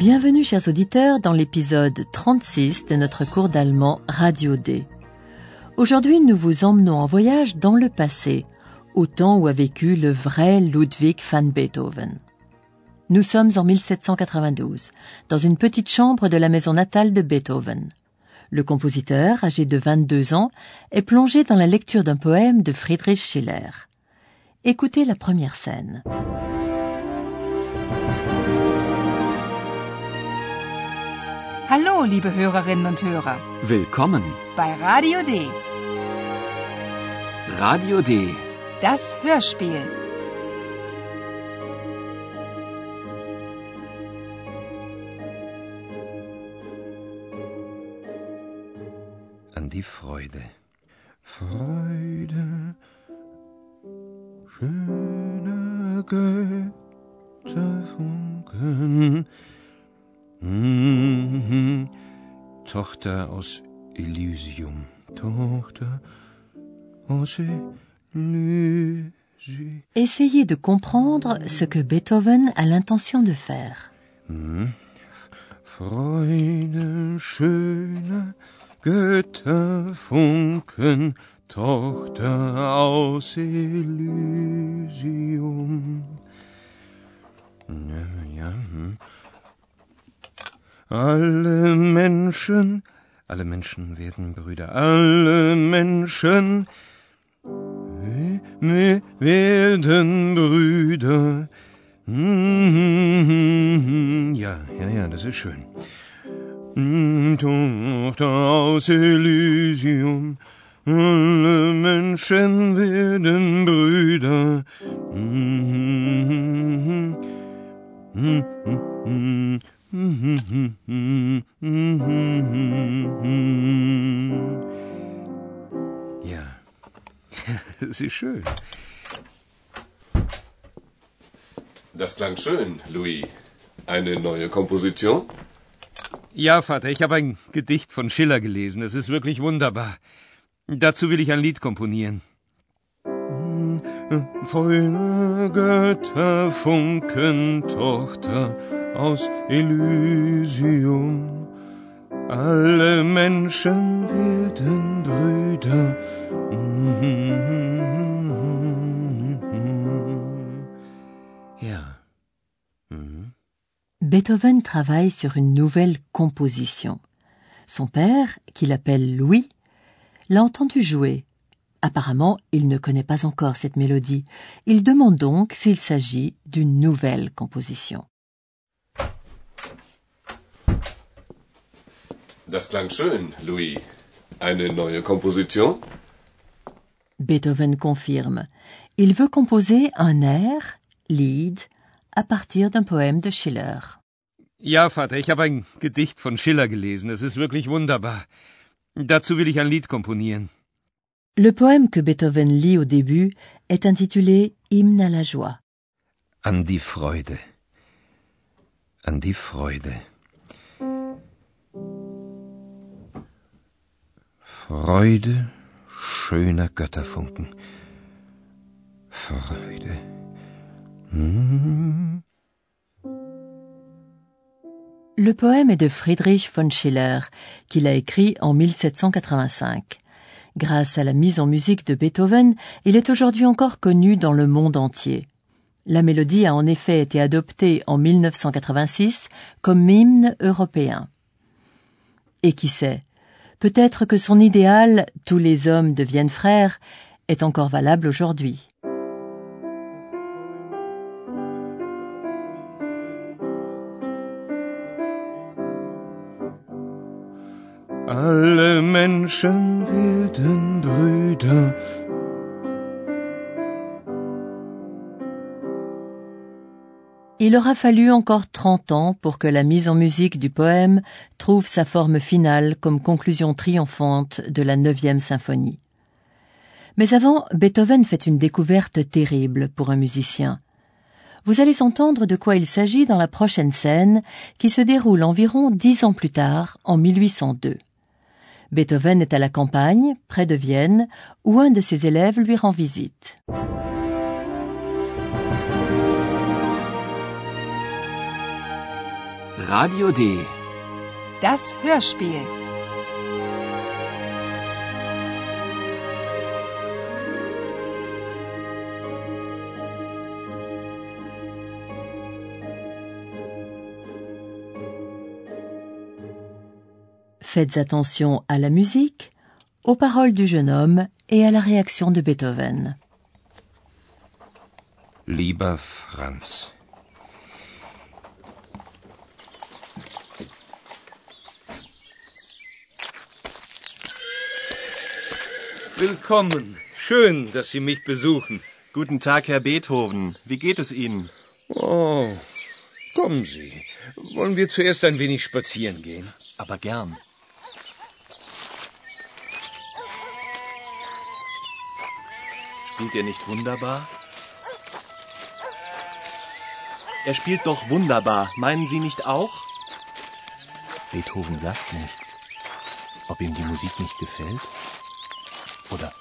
Bienvenue chers auditeurs dans l'épisode 36 de notre cours d'allemand Radio D. Aujourd'hui nous vous emmenons en voyage dans le passé, au temps où a vécu le vrai Ludwig van Beethoven. Nous sommes en 1792, dans une petite chambre de la maison natale de Beethoven. Le compositeur, âgé de 22 ans, est plongé dans la lecture d'un poème de Friedrich Schiller. Écoutez la première scène. Hallo, liebe Hörerinnen und Hörer, Willkommen. bei Radio D, Radio D. das Hörspiel. an die Freude. Freude, schöne Götterfunken, Tochter aus Elysium, Tochter aus Elysium. Essayez de comprendre ce que Beethoven a l'intention de faire. Freude, schöne Götterfunken, Tochter aus Elysium. Ja, ja, hm. Alle Menschen, alle Menschen werden Brüder, alle Menschen we- we- werden Brüder. Mhm, Ja, ja, ja, das ist schön. Mm, Tochter aus Elysium, alle Menschen werden Brüder. Ja, das ist schön. Das klang schön, Louis. Eine neue Komposition? Ja, Vater, ich habe ein Gedicht von Schiller gelesen. Es ist wirklich wunderbar. Dazu will ich ein Lied komponieren. Volle Götterfunken, Tochter Brüder. Ja. Beethoven travaille sur une nouvelle composition. Son père, qu'il appelle Louis, l'a entendu jouer. Apparemment, il ne connaît pas encore cette mélodie. Il demande donc s'il s'agit d'une nouvelle composition. Das klang schön, Louis. Eine neue Komposition? Beethoven confirme. Il veut composer un air, Lied, à partir d'un poème de Schiller. Ja, Vater, ich habe ein Gedicht von Schiller gelesen. Es ist wirklich wunderbar. Dazu will ich ein Lied komponieren. Le poème que Beethoven lit au début est intitulé Hymne à la joie. An die Freude. An die Freude. Freude schöner Götterfunken. Freude. Hm. Le poème est de Friedrich von Schiller, qu'il a écrit en 1785. Grâce à la mise en musique de Beethoven, il est aujourd'hui encore connu dans le monde entier. La mélodie a en effet été adoptée en 1986 comme hymne européen. Et qui sait, peut-être que son idéal Tous les hommes deviennent frères est encore valable aujourd'hui. Il aura fallu encore 30 ans pour que la mise en musique du poème trouve sa forme finale comme conclusion triomphante de la neuvième symphonie. Mais avant, Beethoven fait une découverte terrible pour un musicien. Vous allez entendre de quoi il s'agit dans la prochaine scène qui se déroule environ dix ans plus tard, en 1802. Beethoven est à la campagne, près de Vienne, où un de ses élèves lui rend visite. Radio D. Das Hörspiel. Faites attention à la musique, aux paroles du jeune homme et à la réaction de Beethoven. Lieber Franz. Willkommen. Schön, dass Sie mich besuchen. Guten Tag, Herr Beethoven. Wie geht es Ihnen? Oh, kommen Sie. Wollen wir zuerst ein wenig spazieren gehen? Aber gern. Spielt er nicht wunderbar? Er spielt doch wunderbar. Meinen Sie nicht auch? Beethoven sagt nichts. Ob ihm die Musik nicht gefällt? Oder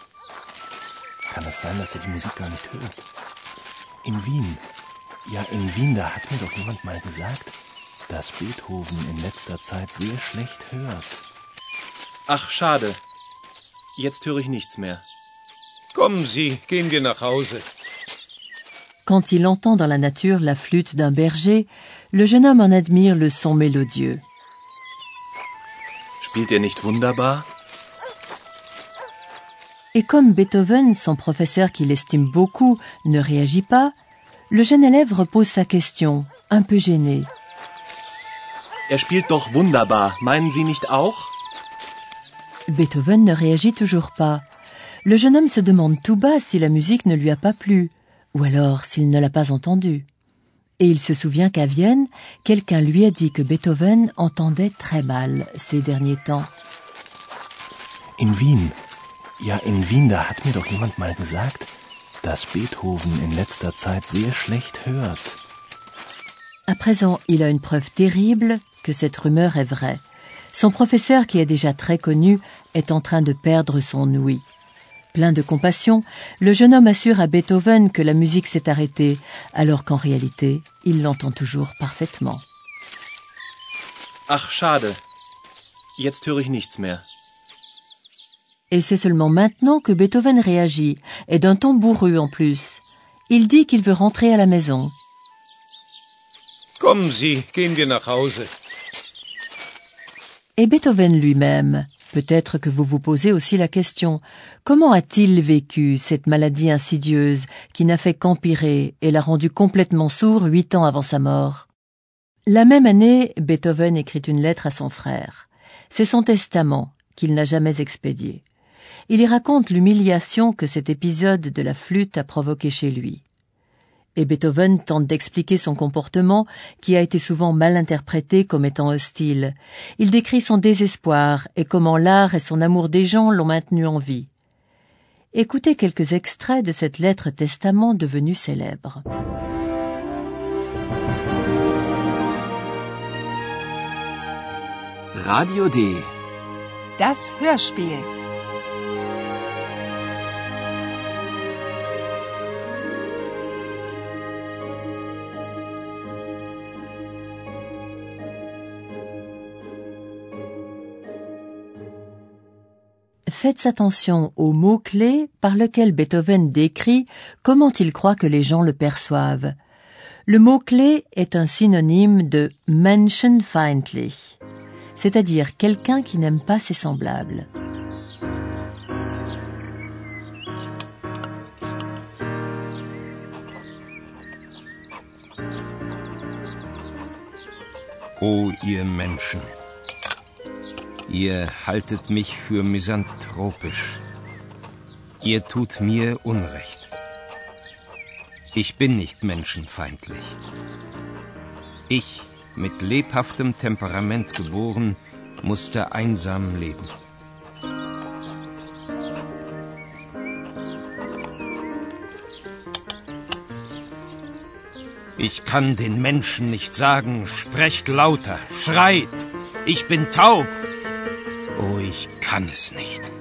kann es sein, dass er die Musik gar nicht hört? In Wien. Ja, in Wien, da hat mir doch jemand mal gesagt, dass Beethoven in letzter Zeit sehr schlecht hört. Ach, schade. Jetzt höre ich nichts mehr. Kommen Sie, gehen wir nach Hause. Quand il entend dans la nature la flûte d'un berger, le jeune homme en admire le son mélodieux. Spielt er nicht wunderbar? Et comme Beethoven, son professeur qu'il estime beaucoup, ne réagit pas, le jeune élève repose sa question, un peu gêné. Er spielt doch wunderbar. Meinen Sie nicht auch? Beethoven ne réagit toujours pas. Le jeune homme se demande tout bas si la musique ne lui a pas plu, ou alors s'il ne l'a pas entendue. Et il se souvient qu'à Vienne, quelqu'un lui a dit que Beethoven entendait très mal ces derniers temps. In Wien. Ja, in Wien, da hat mir doch jemand mal gesagt, dass Beethoven in letzter Zeit sehr schlecht hört. À présent, il a une preuve terrible que cette rumeur est vraie. Son professeur, qui est déjà très connu, est en train de perdre son ouïe. Plein de compassion, le jeune homme assure à Beethoven que la musique s'est arrêtée, alors qu'en réalité, il l'entend toujours parfaitement. Ach, schade. Jetzt höre ich nichts mehr. Et c'est seulement maintenant que Beethoven réagit, et d'un ton bourru en plus. Il dit qu'il veut rentrer à la maison. Kommen Sie, gehen wir nach Hause. Et Beethoven lui-même, peut-être que vous vous posez aussi la question, comment a-t-il vécu cette maladie insidieuse qui n'a fait qu'empirer et l'a rendu complètement sourd huit ans avant sa mort? La même année, Beethoven écrit une lettre à son frère. C'est son testament qu'il n'a jamais expédié. Il y raconte l'humiliation que cet épisode de la flûte a provoqué chez lui. Et Beethoven tente d'expliquer son comportement qui a été souvent mal interprété comme étant hostile. Il décrit son désespoir et comment l'art et son amour des gens l'ont maintenu en vie. Écoutez quelques extraits de cette lettre testament devenue célèbre. Radio D. Das Hörspiel. Faites attention aux mots-clés par lesquels Beethoven décrit comment il croit que les gens le perçoivent. Le mot-clé est un synonyme de menschenfeindlich, c'est-à-dire quelqu'un qui n'aime pas ses semblables. O ihr Menschen, ihr haltet mich für misanthropisch. Ihr tut mir Unrecht. Ich bin nicht menschenfeindlich. Ich, mit lebhaftem Temperament geboren, musste einsam leben. Ich kann den Menschen nicht sagen, sprecht lauter, schreit, ich bin taub. Oh, ich kann es nicht.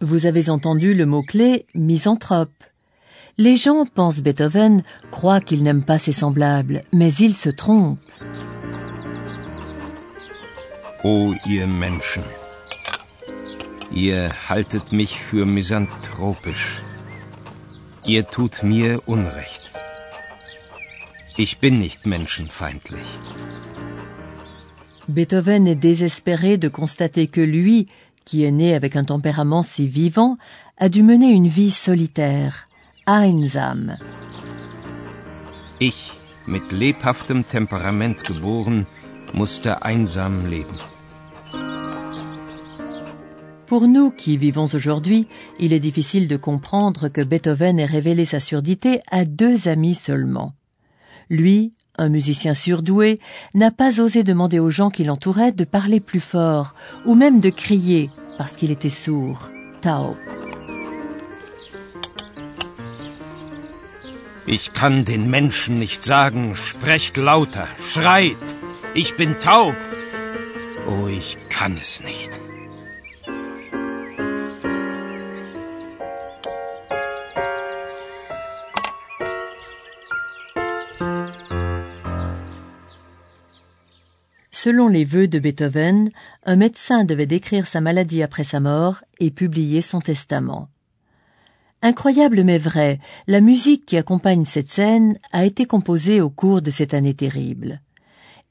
Vous avez entendu le mot-clé misanthrope. Les gens pensent Beethoven, croient qu'il n'aime pas ses semblables, mais ils se trompent. O ihr Menschen, ihr haltet mich für misanthropisch. Ihr tut mir Unrecht. Ich bin nicht menschenfeindlich. Beethoven est désespéré de constater que lui, qui est né avec un tempérament si vivant, a dû mener une vie solitaire, einsam. Ich, mit lebhaftem Temperament geboren, musste einsam leben. Pour nous qui vivons aujourd'hui, il est difficile de comprendre que Beethoven ait révélé sa surdité à deux amis seulement. Lui, un musicien surdoué, n'a pas osé demander aux gens qui l'entouraient de parler plus fort, ou même de crier, parce qu'il était sourd, taub. Ich kann den Menschen nicht sagen, sprecht lauter, schreit, ich bin taub. Oh, ich kann es nicht. Selon les vœux de Beethoven, un médecin devait décrire sa maladie après sa mort et publier son testament. Incroyable mais vrai, la musique qui accompagne cette scène a été composée au cours de cette année terrible.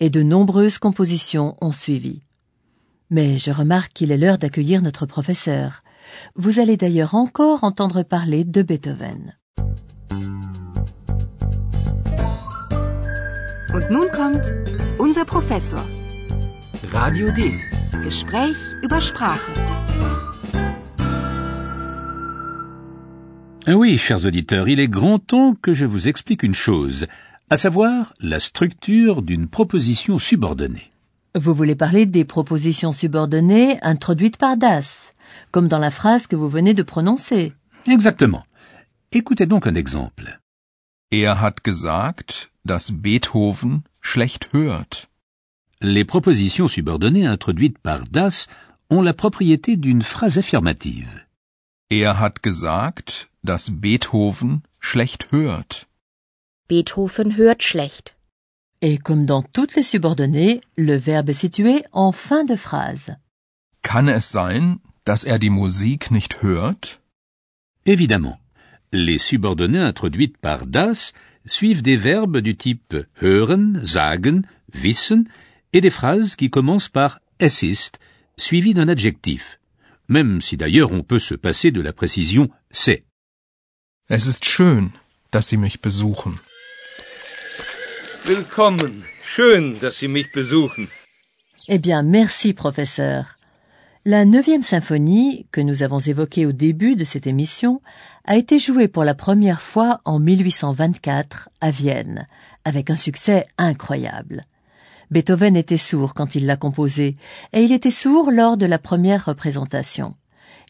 Et de nombreuses compositions ont suivi. Mais je remarque qu'il est l'heure d'accueillir notre professeur. Vous allez d'ailleurs encore entendre parler de Beethoven. Radio D. Gespräch über Sprache. Ah Oui, chers auditeurs, il est grand temps que je vous explique une chose, à savoir la structure d'une proposition subordonnée. Vous voulez parler des propositions subordonnées introduites par Das, comme dans la phrase que vous venez de prononcer. Exactement. Écoutez donc un exemple. Er hat gesagt, dass Beethoven schlecht hört. Les propositions subordonnées introduites par Das ont la propriété d'une phrase affirmative. Er hat gesagt, dass Beethoven schlecht hört. Beethoven hört schlecht. Et comme dans toutes les subordonnées, le verbe est situé en fin de phrase. Kann es sein, dass er die Musik nicht hört? Évidemment, les subordonnées introduites par Das suivent des verbes du type hören, sagen, wissen et des phrases qui commencent par es ist, suivies d'un adjectif, même si d'ailleurs on peut se passer de la précision c'est. Es ist schön, dass Sie mich besuchen. Willkommen. Schön, dass Sie mich besuchen. Eh bien, merci, professeur. La neuvième symphonie, que nous avons évoquée au début de cette émission, a été jouée pour la première fois en 1824 à Vienne, avec un succès incroyable. Beethoven était sourd quand il l'a composée, et il était sourd lors de la première représentation.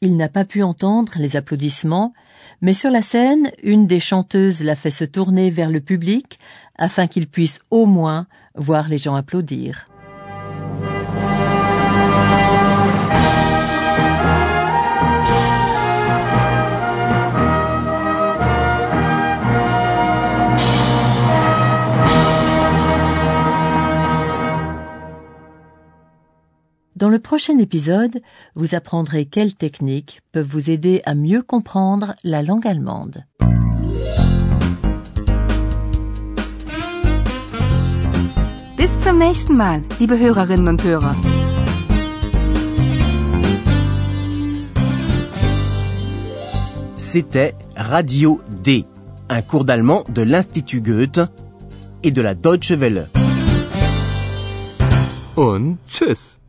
Il n'a pas pu entendre les applaudissements, mais sur la scène, une des chanteuses l'a fait se tourner vers le public afin qu'il puisse au moins voir les gens applaudir. Dans le prochain épisode, vous apprendrez quelles techniques peuvent vous aider à mieux comprendre la langue allemande. Bis zum nächsten Mal, liebe Hörerinnen und Hörer. C'était Radio D, un cours d'allemand de l'Institut Goethe et de la Deutsche Welle. Und tschüss.